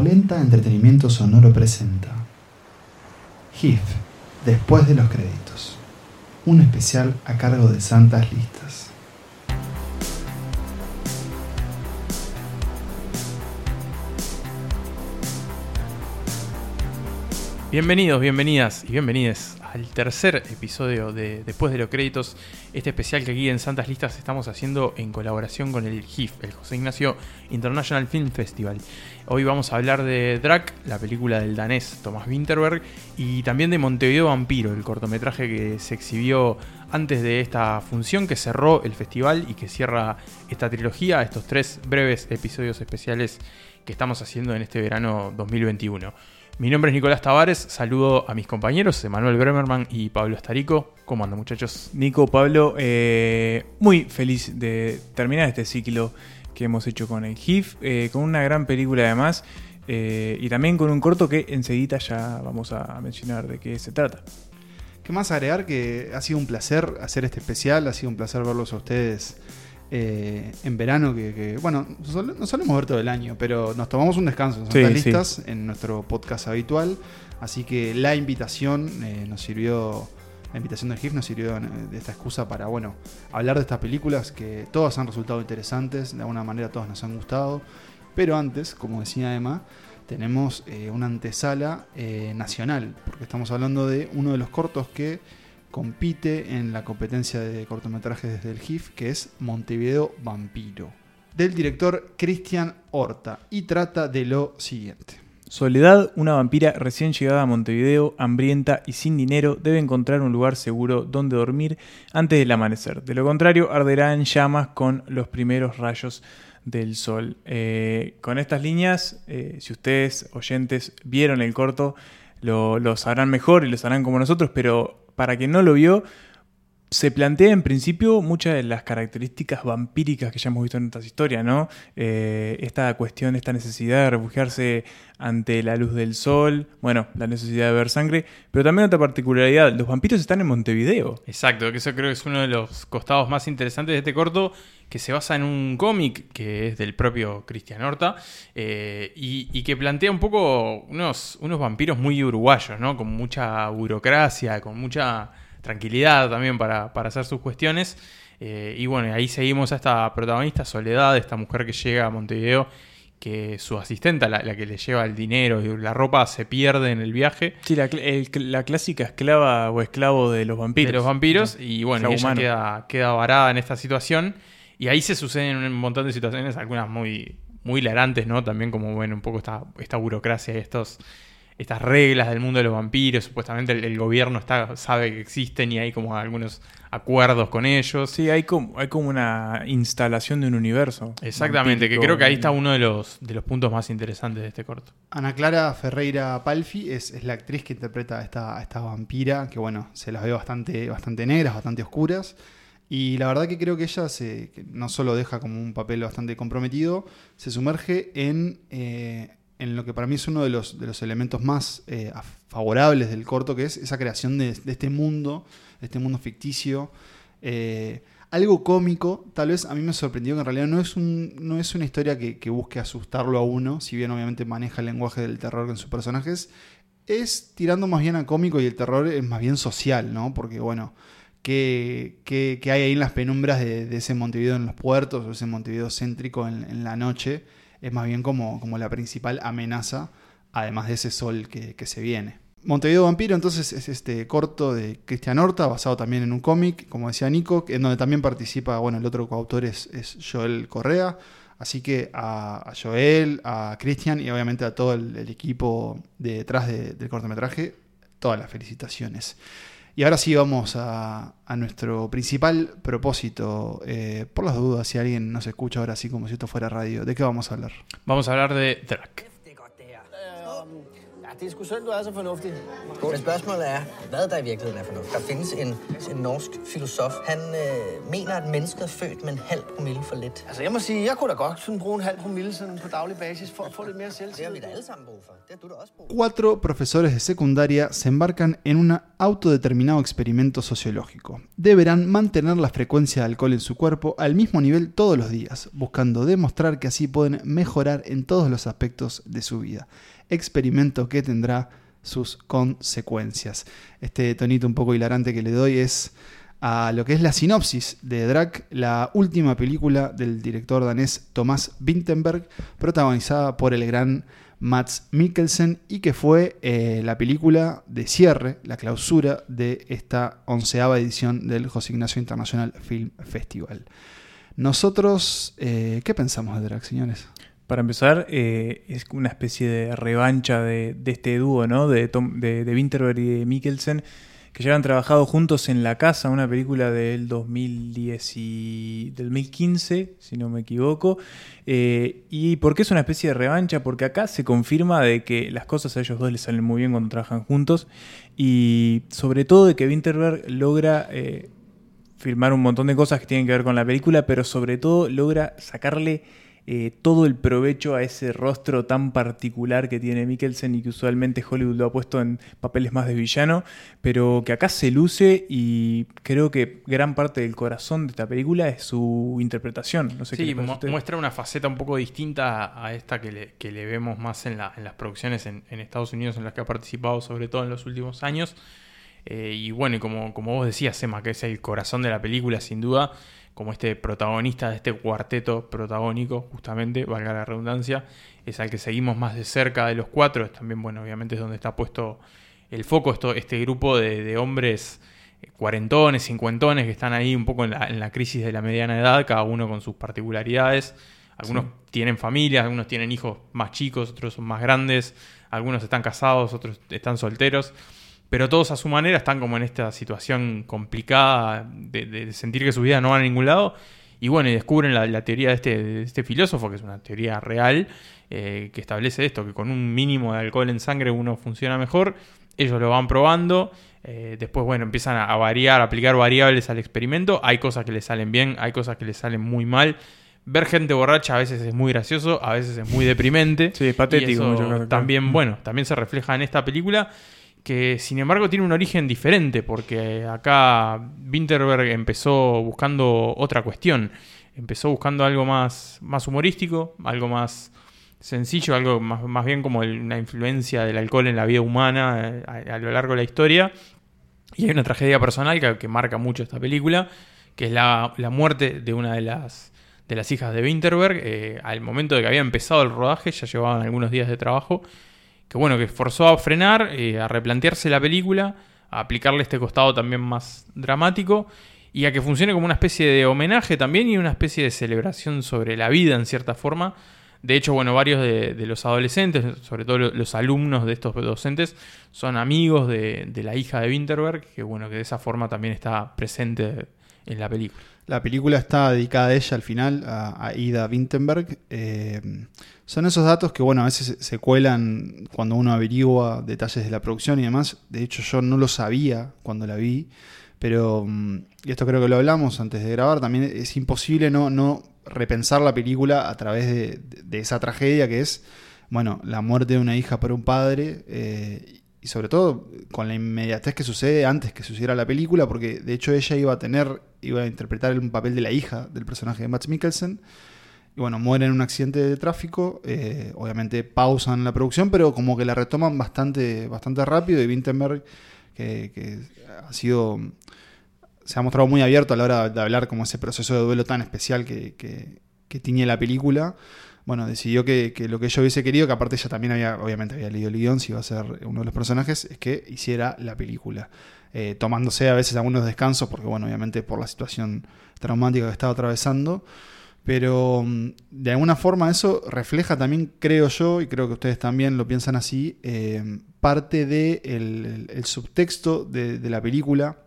Polenta Entretenimiento Sonoro presenta GIF, después de los créditos. Un especial a cargo de Santas Listas. Bienvenidos, bienvenidas y bienvenides al tercer episodio de Después de los Créditos, este especial que aquí en Santas Listas estamos haciendo en colaboración con el GIF, el José Ignacio International Film Festival. Hoy vamos a hablar de Drac, la película del danés Thomas Winterberg, y también de Montevideo Vampiro, el cortometraje que se exhibió antes de esta función que cerró el festival y que cierra esta trilogía, estos tres breves episodios especiales que estamos haciendo en este verano 2021. Mi nombre es Nicolás Tavares, saludo a mis compañeros, Emanuel Bremerman y Pablo Estarico. ¿Cómo andan muchachos? Nico, Pablo, eh, muy feliz de terminar este ciclo que hemos hecho con el GIF, eh, con una gran película además, eh, y también con un corto que enseguida ya vamos a mencionar de qué se trata. ¿Qué más agregar? Que ha sido un placer hacer este especial, ha sido un placer verlos a ustedes eh, en verano, que, bueno, no solemos ver todo el año, pero nos tomamos un descanso en Listas en nuestro podcast habitual. Así que la invitación eh, nos sirvió, la invitación del GIF nos sirvió de esta excusa para, bueno, hablar de estas películas que todas han resultado interesantes, de alguna manera todas nos han gustado. Pero antes, como decía Emma, tenemos eh, una antesala nacional, porque estamos hablando de uno de los cortos que compite en la competencia de cortometrajes desde el GIF, que es Montevideo Vampiro, del director Cristian Horta, y trata de lo siguiente. Soledad, una vampira recién llegada a Montevideo, hambrienta y sin dinero, debe encontrar un lugar seguro donde dormir antes del amanecer. De lo contrario, arderá en llamas con los primeros rayos del sol. Eh, con estas líneas, eh, si ustedes, oyentes, vieron el corto, lo, lo, sabrán mejor y lo sabrán como nosotros, pero para quien no lo vio, se plantea en principio muchas de las características vampíricas que ya hemos visto en otras historias, ¿no? Eh, esta cuestión, esta necesidad de refugiarse ante la luz del sol, bueno, la necesidad de ver sangre, pero también otra particularidad, los vampiros están en Montevideo. Exacto, que eso creo que es uno de los costados más interesantes de este corto, que se basa en un cómic que es del propio Cristian Horta, eh, y, que plantea un poco unos, unos vampiros muy uruguayos, ¿no? Con mucha burocracia, con mucha tranquilidad también para, hacer sus cuestiones. Eh, y bueno, ahí seguimos a esta protagonista, Soledad, esta mujer que llega a Montevideo, que su asistenta, la, que le lleva el dinero y la ropa, se pierde en el viaje. Sí, la, clásica esclava o esclavo de los vampiros. De los vampiros, y bueno, ella queda, queda varada en esta situación. Y ahí se suceden un montón de situaciones, algunas muy, muy hilarantes, ¿no? También como, bueno, un poco esta, esta burocracia y estos estas reglas del mundo de los vampiros. Supuestamente el, gobierno está, sabe que existen y hay como algunos acuerdos con ellos. Sí, hay como, hay como una instalación de un universo. Exactamente, que creo que ahí está uno de los, de los puntos más interesantes de este corto. Ana Clara Ferreira Palfi es, la actriz que interpreta a esta, esta vampira, que bueno, se las ve bastante, bastante negras, bastante oscuras. Y la verdad que creo que ella se, no solo deja como un papel bastante comprometido, se sumerge en, eh, en lo que para mí es uno de los, de los elementos más eh, favorables del corto, que es esa creación de, este mundo, de este mundo ficticio. Eh, algo cómico, tal vez a mí me sorprendió que en realidad no es, un, no es una historia que, busque asustarlo a uno, si bien obviamente maneja el lenguaje del terror con sus personajes, es tirando más bien a cómico y el terror es más bien social, ¿no? Porque bueno, ¿qué, hay ahí en las penumbras de, ese Montevideo en los puertos o ese Montevideo céntrico en, en la noche? Es más bien como, como la principal amenaza, además de ese sol que, se viene. Montevideo Vampiro entonces es este corto de Cristian Horta, basado también en un cómic, como decía Nico, en donde también participa, bueno, el otro coautor es, Joel Correa, así que a, Joel, a Cristian y obviamente a todo el, equipo detrás del cortometraje, todas las felicitaciones. Y ahora sí vamos a, nuestro principal propósito. Eh, por las dudas, si alguien nos escucha ahora así como si esto fuera radio, ¿de qué vamos a hablar? Vamos a hablar de Drac. Det er sgu synd, du er så fornuftig. Men spørgsmålet er, hvad der i virkeligheden er fornuft. Der findes en, en norsk filosof. Han øh, mener, at mennesket er født med en halv promille for lidt. Altså, jeg må sige, jeg kunne da godt sådan bruge en halv promille sådan på daglig basis for at få lidt mere Det har selvtillid. vi da alle sammen brug for. Det har du da også brug for. Cuatro profesores de secundaria se embarcan en un autodeterminado experimento sociológico. Deberán mantener la frecuencia de alcohol en su cuerpo al mismo nivel todos los días, buscando demostrar que así pueden mejorar en todos los aspectos de su vida. Experimento que tendrá sus consecuencias. Este tonito un poco hilarante que le doy es a lo que es la sinopsis de Drac, la última película del director danés Thomas Vinterberg, protagonizada por el gran Mats Mikkelsen y que fue eh, la película de cierre, la clausura de esta onceava edición del José Ignacio International Film Festival. Nosotros, eh, ¿qué pensamos de Drac, señores? Para empezar, eh, es una especie de revancha de, este dúo, ¿no? De, Tom, de, Winterberg y de Mikkelsen, que ya han trabajado juntos en La Casa, una película del 2010 y del 2015, si no me equivoco. Eh, ¿Y por qué es una especie de revancha? Porque acá se confirma de que las cosas a ellos dos les salen muy bien cuando trabajan juntos y sobre todo de que Winterberg logra... eh, filmar un montón de cosas que tienen que ver con la película, pero sobre todo logra sacarle eh, todo el provecho a ese rostro tan particular que tiene Mikkelsen y que usualmente Hollywood lo ha puesto en papeles más de villano, pero que acá se luce y creo que gran parte del corazón de esta película es su interpretación. No sé qué Sí, mu- muestra una faceta un poco distinta a a esta que le, que le vemos más en, la- en las producciones en, en Estados Unidos en las que ha participado, sobre todo en los últimos años. Eh, y bueno, y como, como vos decías, Emma, que es el corazón de la película, sin duda, como este protagonista de este cuarteto protagónico, justamente, valga la redundancia, es al que seguimos más de cerca de los cuatro. Es también, bueno, obviamente es donde está puesto el foco, esto, este grupo de, de hombres eh, cuarentones, cincuentones, que están ahí un poco en la, en la crisis de la mediana edad, cada uno con sus particularidades. Algunos tienen familias, algunos tienen hijos más chicos, otros son más grandes, algunos están casados, otros están solteros, pero todos a su manera están como en esta situación complicada de, de sentir que su vida no va a ningún lado. Y bueno, y descubren la, la teoría de este, de este filósofo, que es una teoría real, eh, que establece esto, que con un mínimo de alcohol en sangre uno funciona mejor. Ellos lo van probando, eh, después, bueno, empiezan a, a variar, a aplicar variables al experimento. Hay cosas que les salen bien, hay cosas que les salen muy mal. Ver gente borracha a veces es muy gracioso, a veces es muy deprimente. Sí, es patético También, claro. bueno, también se refleja en esta película que sin embargo tiene un origen diferente porque acá Winterberg empezó buscando otra cuestión, empezó buscando algo más, más humorístico, algo más sencillo, algo más, más bien como el- una influencia del alcohol en la vida humana eh, a, lo largo de la historia. Y hay una tragedia personal que, que marca mucho esta película, que es la, la muerte de una de las, de las hijas de Winterberg. eh, al momento de que había empezado el rodaje, ya llevaban algunos días de trabajo, que bueno, que forzó a frenar, eh, a replantearse la película, a aplicarle este costado también más dramático y a que funcione como una especie de homenaje también y una especie de celebración sobre la vida en cierta forma. De hecho, bueno, varios de, los adolescentes, sobre todo lo- los alumnos de estos docentes, son amigos de, de la hija de Winterberg, que bueno, que de esa forma también está presente en la película. La película está dedicada a ella al final, a, Ida Winterberg. Eh, son esos datos que, bueno, a veces se, cuelan cuando uno averigua detalles de la producción y demás. De hecho, yo no lo sabía cuando la vi, pero, mm, y esto creo que lo hablamos antes de grabar, también es imposible no, no repensar la película a través de esa tragedia que es, bueno, la muerte de una hija por un padre. eh, y sobre todo con la inmediatez que sucede antes que sucediera la película, porque de hecho ella iba a tener, iba a interpretar un papel de la hija del personaje de Max Mikkelsen. Y bueno, muere en un accidente de tráfico. eh, obviamente pausan la producción, pero como que la retoman bastante, bastante rápido. Y Winterberg, que, que ha sido. se ha mostrado muy abierto a la hora de hablar como ese proceso de duelo tan especial que, que, que tiñe la película. Bueno, decidió que, lo que yo hubiese querido, que aparte ella también había, obviamente había leído el guion, si iba a ser uno de los personajes, es que hiciera la película. Eh, tomándose a veces algunos descansos, porque bueno, obviamente por la situación traumática que estaba atravesando. Pero mm, de alguna forma eso refleja también, creo yo, y creo que ustedes también lo piensan así, eh, parte del de el subtexto de, de, la película,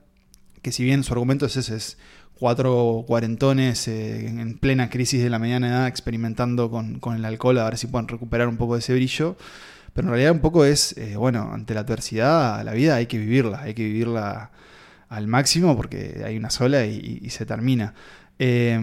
que si bien su argumento es ese, es cuatro cuarentones eh, en plena crisis de la mediana edad experimentando con, con, el alcohol a ver si pueden recuperar un poco de ese brillo, pero en realidad un poco es, eh, bueno, ante la adversidad, la vida hay que vivirla, hay que vivirla al máximo porque hay una sola y, se termina. Eh,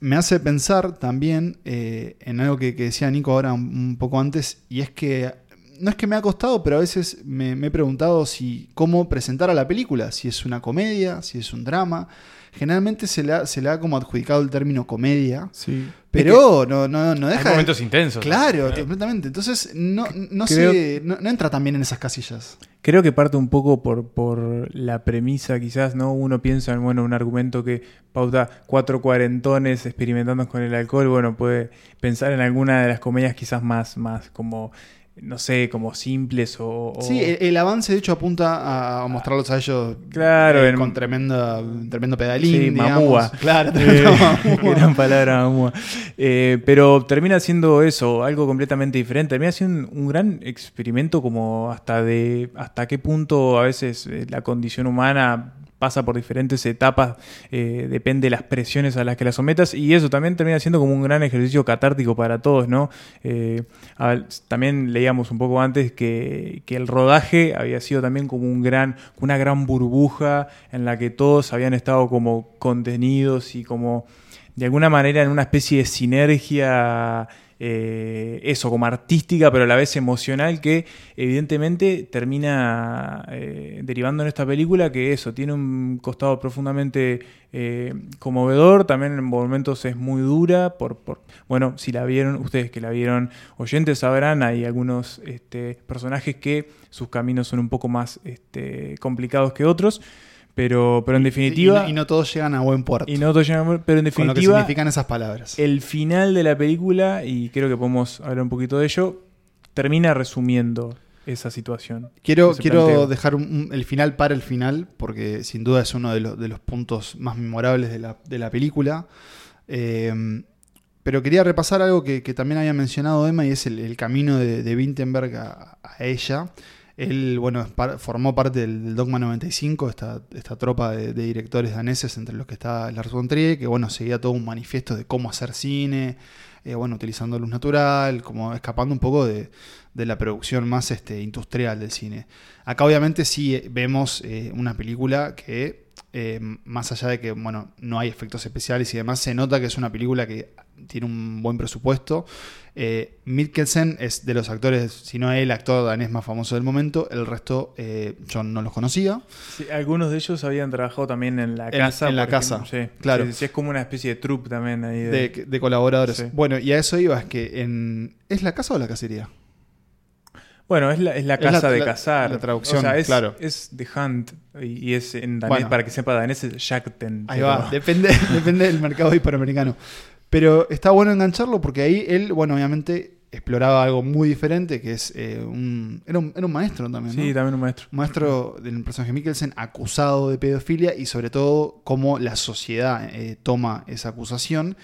me hace pensar también eh, en algo que, decía Nico ahora un, poco antes, y es que no es que me ha costado, pero a veces me, me he preguntado si cómo presentar a la película, si es una comedia, si es un drama. Generalmente se le ha, se le ha como adjudicado el término comedia, Sí. pero no, no, no deja... Hay momentos intensos. Claro, ¿no? completamente. Entonces no, no, Creo- se, no, no entra también en esas casillas. Creo que parte un poco por, por la premisa, quizás, ¿no? Uno piensa en, bueno, un argumento que pauta cuatro cuarentones experimentando con el alcohol, bueno, puede pensar en alguna de las comedias quizás más, más como, no sé, como simples o... o- Sí, el, el avance de hecho apunta a, a mostrarlos a ellos Claro, eh, en- con tremenda, tremendo pedalín. Sí, digamos. mamúa. Claro, Eh, mamúa. gran palabra, mamúa. Eh, pero termina siendo eso, algo completamente diferente. Termina siendo un, un gran experimento como hasta de hasta qué punto a veces eh, la condición humana pasa por diferentes etapas, eh, depende de las presiones a las que la sometas, y eso también termina siendo como un gran ejercicio catártico para todos, ¿no? Eh, también leíamos un poco antes que, que el rodaje había sido también como un gran, una gran burbuja en la que todos habían estado como contenidos y como de alguna manera en una especie de sinergia, eh, eso, como artística, pero a la vez emocional, que evidentemente termina eh, derivando en esta película, que eso, tiene un costado profundamente eh, conmovedor, también en momentos es muy dura, por, bueno, si la vieron, ustedes que la vieron, oyentes sabrán, hay algunos este, personajes que sus caminos son un poco más este, complicados que otros. Pero, pero en definitiva. Y no, y no todos llegan a buen puerto. Y no todos llegan a buen- pero en con lo que definitiva, significan esas palabras. el final de la película, y creo que podemos hablar un poquito de ello, termina resumiendo esa situación. Quiero, quiero planteo. dejar un- el final para el final, porque sin duda es uno de, los- de los puntos más memorables de la, de la película. Eh, pero quería repasar algo que, que también había mencionado Emma, y es el, el camino de, de Wittenberg a, a ella. Él, bueno, formó parte del, Dogma 95, esta, esta tropa de, de directores daneses, entre los que está Lars von Trier, que, bueno, seguía todo un manifiesto de cómo hacer cine, eh, bueno, utilizando luz natural, como escapando un poco de, de la producción más este, industrial del cine. Acá obviamente sí eh, vemos eh, una película que, eh, más allá de que bueno, no hay efectos especiales y demás, se nota que es una película que tiene un buen presupuesto. Eh, Mikkelsen es de los actores, si no el actor danés más famoso del momento, el resto eh, yo no los conocía. Sí, algunos de ellos habían trabajado también en la casa. en la casa, claro. Es como una especie de troupe también ahí. De, De, de colaboradores. Sí. Bueno, y a eso iba, es que en... ¿Es la casa o la cacería? Bueno, es la, es la Es la- casa de cazar. la traducción, O sea, es, claro. es The Hunt. Y, y es en danés, Bueno. para que sepa danés, es Jagten. Ahí va, depende, depende del mercado hispanoamericano. Pero está bueno engancharlo porque ahí él, bueno, obviamente exploraba algo muy diferente, que es eh, un, era un... Era un maestro también, ¿no? Sí, también un maestro. Maestro del personaje Mikkelsen acusado de pedofilia y sobre todo cómo la sociedad eh, toma esa acusación.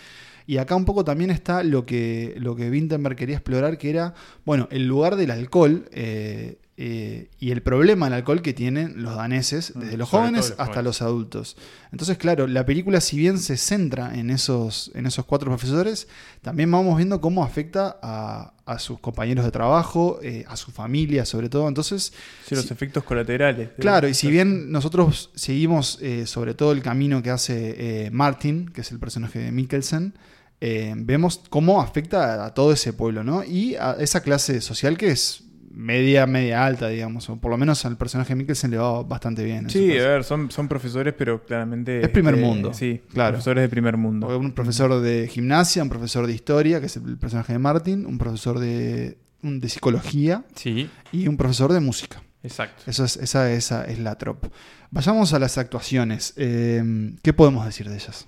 Y acá un poco también está lo que, lo que quería explorar, que era, bueno, el lugar del alcohol eh, eh, y el problema del alcohol que tienen los daneses, desde los jóvenes los hasta jóvenes. los adultos. Entonces, claro, la película, si bien se centra en esos, en esos cuatro profesores, también vamos viendo cómo afecta a, a sus compañeros de trabajo, eh, a su familia sobre todo. Entonces, Sí, los efectos colaterales. Claro, y si bien nosotros seguimos eh, sobre todo el camino que hace Martin, que es el personaje de Mikkelsen, eh, vemos cómo afecta a todo ese pueblo, ¿no? Y a esa clase social que es media, media alta, digamos, o por lo menos al personaje de Mikkelsen le va bastante bien. Sí, a ver, son, son profesores, pero claramente. Es primer este, mundo, Sí, claro. Profesores de primer mundo. Un profesor de gimnasia, un profesor de historia, que es el personaje de Martin, un profesor de, de psicología Sí, y un profesor de música. exacto. Eso es, esa, esa es la trop. Vayamos a las actuaciones. Eh, ¿Qué podemos decir de ellas?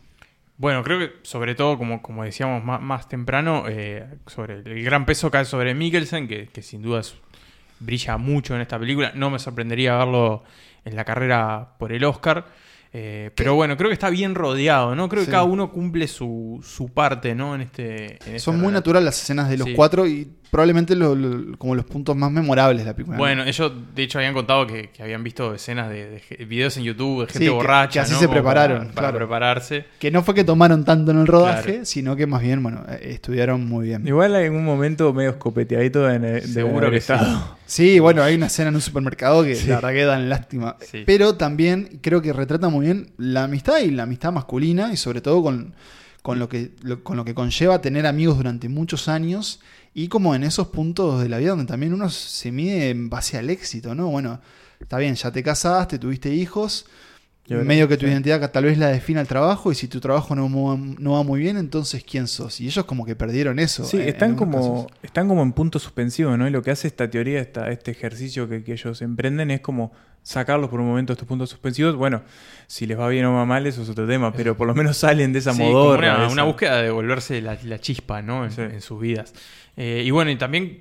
Bueno, creo que sobre todo, como, como decíamos más, más temprano, eh, sobre el gran peso cae sobre Mikkelsen, que, que sin duda brilla mucho en esta película. No me sorprendería verlo en la carrera por el Oscar. Eh, pero bueno, creo que está bien rodeado, ¿no? Creo que cada uno cumple su, su parte, ¿no? En este. en este Son muy naturales las escenas de los Sí. cuatro y probablemente lo- lo- como los puntos más memorables de la película. ¿no? Bueno, ellos de hecho habían contado que, que habían visto escenas de, de videos en YouTube de gente Sí, que- borracha. que así ¿no? se Como prepararon, Para, para claro. prepararse. Que no fue que tomaron tanto en el rodaje, Claro. sino que más bien, bueno, eh, estudiaron muy bien. Igual hay un momento medio escopeteadito en el, Seguro que sí. Sí, bueno, hay una escena en un supermercado que Sí. la verdad que dan lástima. Sí. Pero también creo que retrata muy bien la amistad y la amistad masculina y sobre todo con, con, lo, que, lo- con lo que conlleva tener amigos durante muchos años y como en esos puntos de la vida donde también uno se mide en base al éxito, ¿no? Bueno, está bien, ya te casaste, tuviste hijos, medio que tu sí. identidad tal vez la define el trabajo y si tu trabajo no, no va muy bien, entonces ¿quién sos? Y ellos como que perdieron eso. Sí, eh, en están como, casos. están como en punto suspensivo, ¿no? Y lo que hace esta teoría, esta, este ejercicio que, que ellos emprenden es como sacarlos por un momento estos puntos suspensivos. Bueno, si les va bien o va mal, eso es otro tema, pero por lo menos salen de esa Sí, como modorra. una, de esa- una búsqueda de devolverse la, la chispa, ¿no? En, Sí. en sus vidas. Eh, y bueno, y también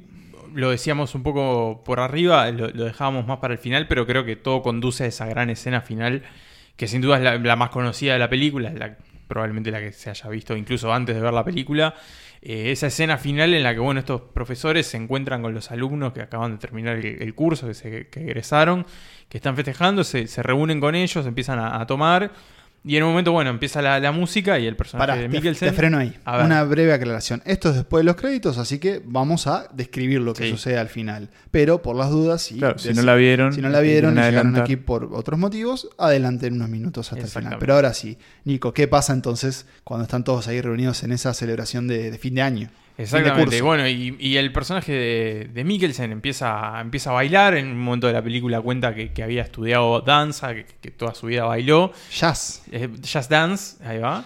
lo decíamos un poco por arriba, lo, lo dejábamos más para el final, pero creo que todo conduce a esa gran escena final, que sin duda es la, la más conocida de la película, la, probablemente la que se haya visto incluso antes de ver la película. Eh, esa escena final en la que, bueno, estos profesores se encuentran con los alumnos que acaban de terminar el, curso, que, se, que egresaron, que están festejando, se, se reúnen con ellos, empiezan a tomar. Y en un momento, bueno, empieza la, la música y el personaje Pará, de te, Mikkelsen. te freno ahí. A ver. Una breve aclaración. Esto es después de los créditos, así que vamos a describir lo que Sí. sucede al final. Pero por las dudas, si, Claro, si des- no la vieron, si no la vieron y llegaron aquí por otros motivos, adelanten unos minutos hasta el final. Pero ahora sí, Nico, ¿qué pasa entonces cuando están todos ahí reunidos en esa celebración de, de fin de año? Exactamente. curso. Bueno, y, y el personaje de, de Mikkelsen empieza, empieza a bailar. En un momento de la película cuenta que, que había estudiado danza, que, que toda su vida bailó. Jazz. Eh, Just Dance, ahí va.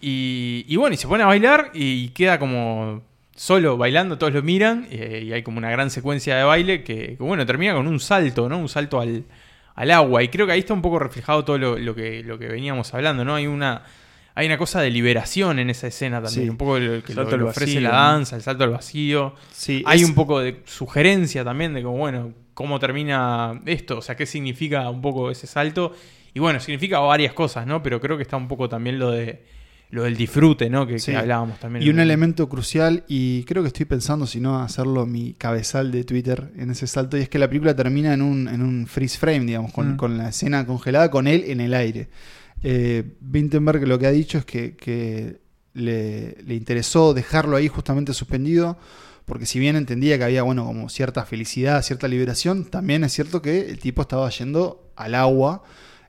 Y, y bueno, y se pone a bailar y queda como solo bailando, todos lo miran eh, y hay como una gran secuencia de baile que, que, bueno, termina con un salto, ¿no? Un salto al, al agua. Y creo que ahí está un poco reflejado todo lo, lo que, lo que veníamos hablando, ¿no? Hay una, hay una cosa de liberación en esa escena también, Sí. un poco lo que lo, ofrece vacío, la danza, el salto al vacío. Sí, Hay es- un poco de sugerencia también de como, bueno, cómo termina esto, o sea, qué significa un poco ese salto. Y bueno, significa varias cosas, ¿no? Pero creo que está un poco también lo de lo del disfrute, ¿no? Que, hablábamos también. Y un en- elemento crucial, y creo que estoy pensando, si no, hacerlo mi cabezal de Twitter en ese salto, y es que la película termina en un, en un freeze frame, digamos, con, Mm. con la escena congelada, con él en el aire. Eh, lo que ha dicho es que, que le, le interesó dejarlo ahí justamente suspendido, porque si bien entendía que había, bueno, como cierta felicidad, cierta liberación, también es cierto que el tipo estaba yendo al agua.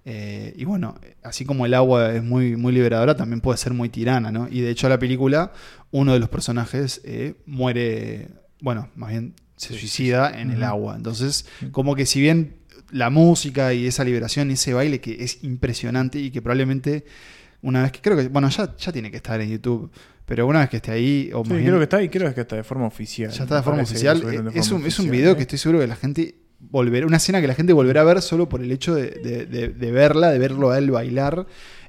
eh, y bueno, así como el agua es muy, muy liberadora, también puede ser muy tirana, ¿no? Y de hecho, la película, uno de los personajes eh, muere, bueno, más bien se suicida en el agua. Entonces, como que si bien la música y esa liberación y ese baile que es impresionante y que probablemente una vez que creo que, bueno, ya, ya tiene que estar en YouTube, pero una vez que esté ahí, o Sí, bien- creo que está y creo que está de forma oficial. ya está de forma oficial. Es un, es un video ¿eh? que estoy seguro que la gente volverá, una escena que la gente volverá a ver solo por el hecho de- de verla, de verlo a él bailar.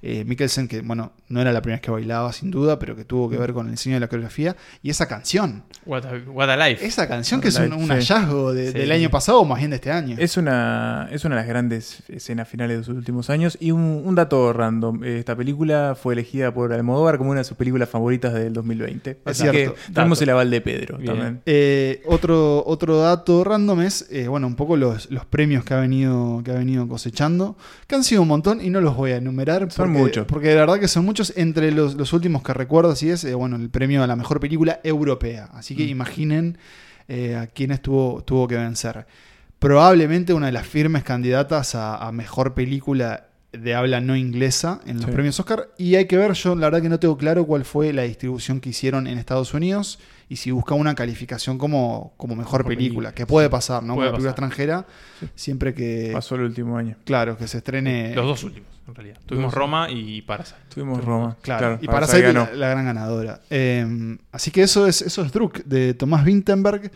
Eh, Mikkelsen, que bueno, no era la primera vez que bailaba sin duda, pero que tuvo que ver con el diseño de la coreografía. Y esa canción, What a, what a life. esa canción que es un, un Sí. hallazgo de- Sí. del año pasado o más bien de este año. Es una, es una de las grandes escenas finales de los últimos años. Y un, un dato random. Esta película fue elegida por Almodóvar como una de sus películas favoritas del 2020. Así que cierto. tenemos Dato. el aval de Pedro Bien. también. Eh, otro, otro dato random es, eh, bueno, un poco los, los premios que ha, venido, que ha venido cosechando, que han sido un montón y no los voy a enumerar. Son porque- muchos. Porque de verdad que son muchos. Entre los, los últimos que recuerdo, así es, eh, bueno, el premio a la mejor película europea. Así que Mm. imaginen eh, a quiénes tuvo, tuvo que vencer. Probablemente una de las firmes candidatas a, a mejor película de habla no inglesa en los Sí. premios Oscar. Y hay que ver, yo la verdad que no tengo claro cuál fue la distribución que hicieron en Estados Unidos y si busca una calificación como, como mejor, Mejor película, película, que puede pasar, ¿no? Puede Una película extranjera, siempre que, Pasó el último año. claro, que se estrene... Los dos últimos, en realidad. Tuvimos. Roma y Parasite. Tuvimos Roma. Claro, y Parasite Parasite ganó. la, la gran ganadora. Eh, así que eso es, eso es Druk, de Tomás Vinterberg.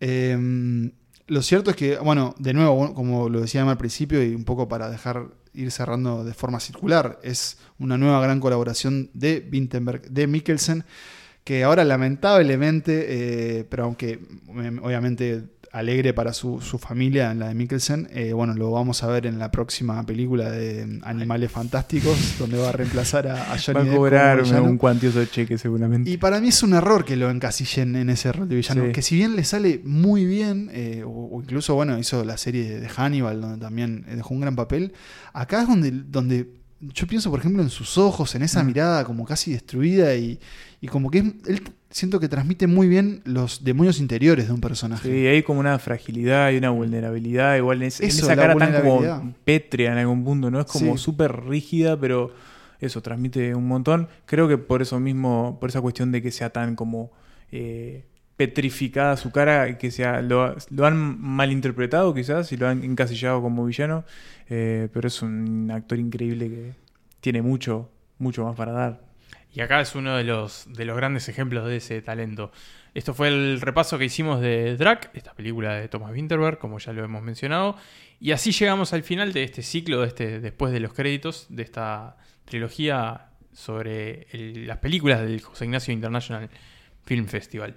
Eh, lo cierto es que, bueno, de nuevo, como lo decía al principio, y un poco para dejar ir cerrando de forma circular, es una nueva gran colaboración de Vinterberg, de Mikkelsen, que ahora lamentablemente, eh, pero aunque eh, obviamente alegre para su, su familia, en la de Mikkelsen. Eh, bueno, lo vamos a ver en la próxima película de Animales Fantásticos, donde va a reemplazar a, a Johnny Va a Depp como cobrar villano. un cuantioso cheque seguramente. Y para mí es un error que lo encasillen en ese rol de villano. Sí. Que si bien le sale muy bien, eh, o, o incluso, bueno, hizo la serie de Hannibal, donde también eh, dejó un gran papel, acá es donde, donde yo pienso, por ejemplo, en sus ojos, en esa Mm. mirada como casi destruida y, y como que es- él siento que transmite muy bien los demonios interiores de un personaje. Sí, hay como una fragilidad y una vulnerabilidad. Igual en, en esa cara tan como pétrea en algún punto, ¿no? Es como Sí. súper rígida, pero eso transmite un montón. Creo que por eso mismo, por esa cuestión de que sea tan como eh, petrificada su cara, que sea lo, lo han malinterpretado quizás y lo han encasillado como villano, eh, pero es un actor increíble que tiene mucho, mucho más para dar. Y acá es uno de los, de los grandes ejemplos de ese talento. Esto fue el repaso que hicimos de Drac, esta película de Thomas Winterberg, como ya lo hemos mencionado. Y así llegamos al final de este ciclo, de este, después de los créditos, de esta trilogía sobre las películas del José Ignacio International Film Festival.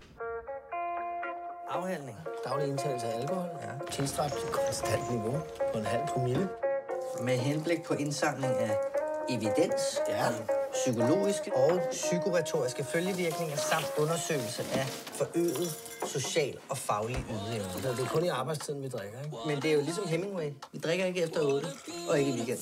Afhandling. Daglig indtagelse af alkohol. Ja. Tilstræbt til konstant niveau på en halv promille. Med henblik på indsamling af evidens, ja. psykologiske og psykoretoriske følgevirkninger samt undersøgelse af forøget social og faglig ydeevne. Så det er kun i arbejdstiden, vi drikker, ikke? Men det er jo ligesom Hemingway. Vi drikker ikke efter 8 og ikke i weekend.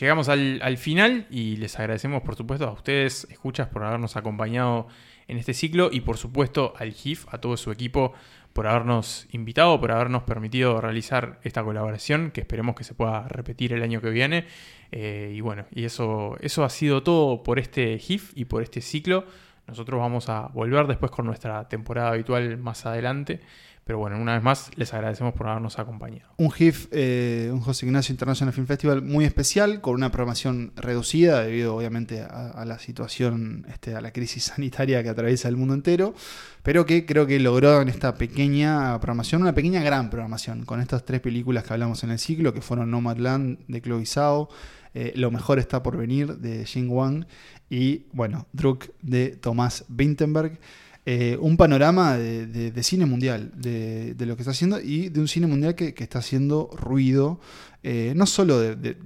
Llegamos al, al final y les agradecemos por supuesto a ustedes, escuchas, por habernos acompañado en este ciclo y por supuesto al GIF, a todo su equipo, por habernos invitado, por habernos permitido realizar esta colaboración que esperemos que se pueda repetir el año que viene. Eh, y bueno, y eso, eso ha sido todo por este GIF y por este ciclo. Nosotros vamos a volver después con nuestra temporada habitual más adelante. Pero bueno, una vez más les agradecemos por habernos acompañado. Un GIF, eh, un José Ignacio International Film Festival muy especial, con una programación reducida debido obviamente a, la situación, este, a la crisis sanitaria que atraviesa el mundo entero, pero que creo que logró en esta pequeña programación, una pequeña gran programación, con estas tres películas que hablamos en el ciclo, que fueron Nomadland de Chloe Zhao, eh, Lo mejor está por venir de Jing Wang y, bueno, Druk de Tomás Vintenberg. Eh, un panorama de, cine mundial, de, de lo que está haciendo y de un cine mundial que, está haciendo ruido, eh, no solo de,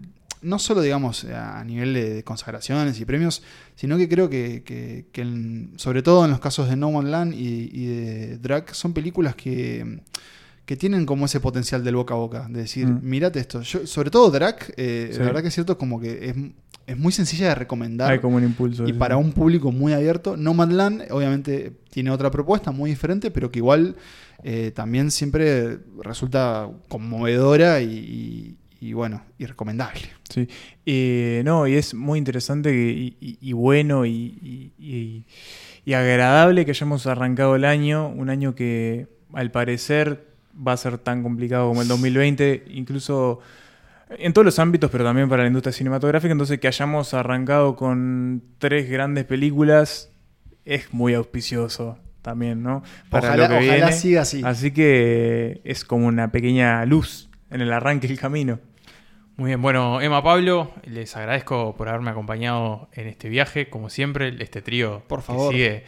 no solo digamos a nivel de, consagraciones y premios, sino que creo que, sobre todo en los casos de No Man Land y, y de Drag son películas que, que tienen como ese potencial del boca a boca, de decir, Mm. mirate esto. Yo, sobre todo Drag, eh, Sí. la verdad que es cierto como que es, es muy sencilla de recomendar. Hay como un impulso. Y sí. para un público muy abierto, Nomadland obviamente tiene otra propuesta muy diferente, pero que igual eh, también siempre resulta conmovedora y, y- y, bueno, y recomendable. Sí. Eh, no, y es muy interesante y, y- bueno y- y agradable que hayamos arrancado el año, un año que al parecer va a ser tan complicado como el 2020, incluso en todos los ámbitos, pero también para la industria cinematográfica, entonces que hayamos arrancado con tres grandes películas es muy auspicioso también, ¿no? ojalá lo que ojalá viene. siga así. Así que es como una pequeña luz en el arranque del camino. Muy bien, bueno, Emma Pablo, les agradezco por haberme acompañado en este viaje, como siempre, este trío Por que favor. sigue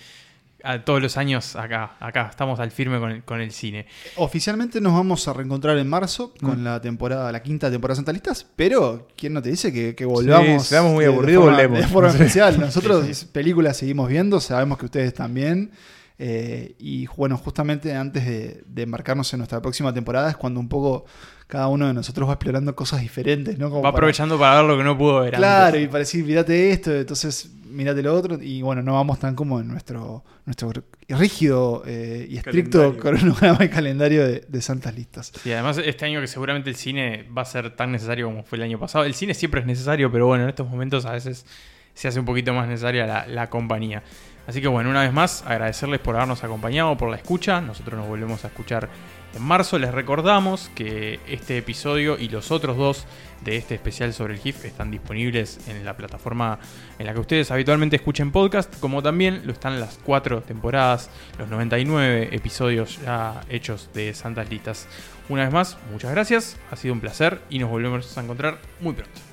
a todos los años acá, acá estamos al firme con el, con el cine. Oficialmente nos vamos a reencontrar en marzo con Mm. la temporada, la quinta temporada de Santalistas, pero ¿quién no te dice que, que volvamos? si estamos muy aburridos, volvemos. De forma Sí. especial. Nosotros películas seguimos viendo, sabemos que ustedes también. Eh, y bueno, justamente antes de, de embarcarnos en nuestra próxima temporada es cuando un poco cada uno de nosotros va explorando cosas diferentes, ¿no? Como Va para- aprovechando para ver lo que no pudo ver Claro, antes. y para decir, mirate esto, entonces mirate lo otro, y bueno, no vamos tan como en nuestro, nuestro rígido eh, y estricto Calendario. cronograma y calendario de, de santas listas. Y además este año que seguramente el cine va a ser tan necesario como fue el año pasado. El cine siempre es necesario, pero bueno, en estos momentos a veces se hace un poquito más necesaria la, la compañía. Así que bueno, una vez más, agradecerles por habernos acompañado, por la escucha. Nosotros nos volvemos a escuchar en marzo. Les recordamos que este episodio y los otros dos de este especial sobre el GIF están disponibles en la plataforma en la que ustedes habitualmente escuchen podcast, como también lo están las cuatro temporadas, los 99 episodios ya hechos de Santas Listas. Una vez más, muchas gracias, ha sido un placer y nos volvemos a encontrar muy pronto.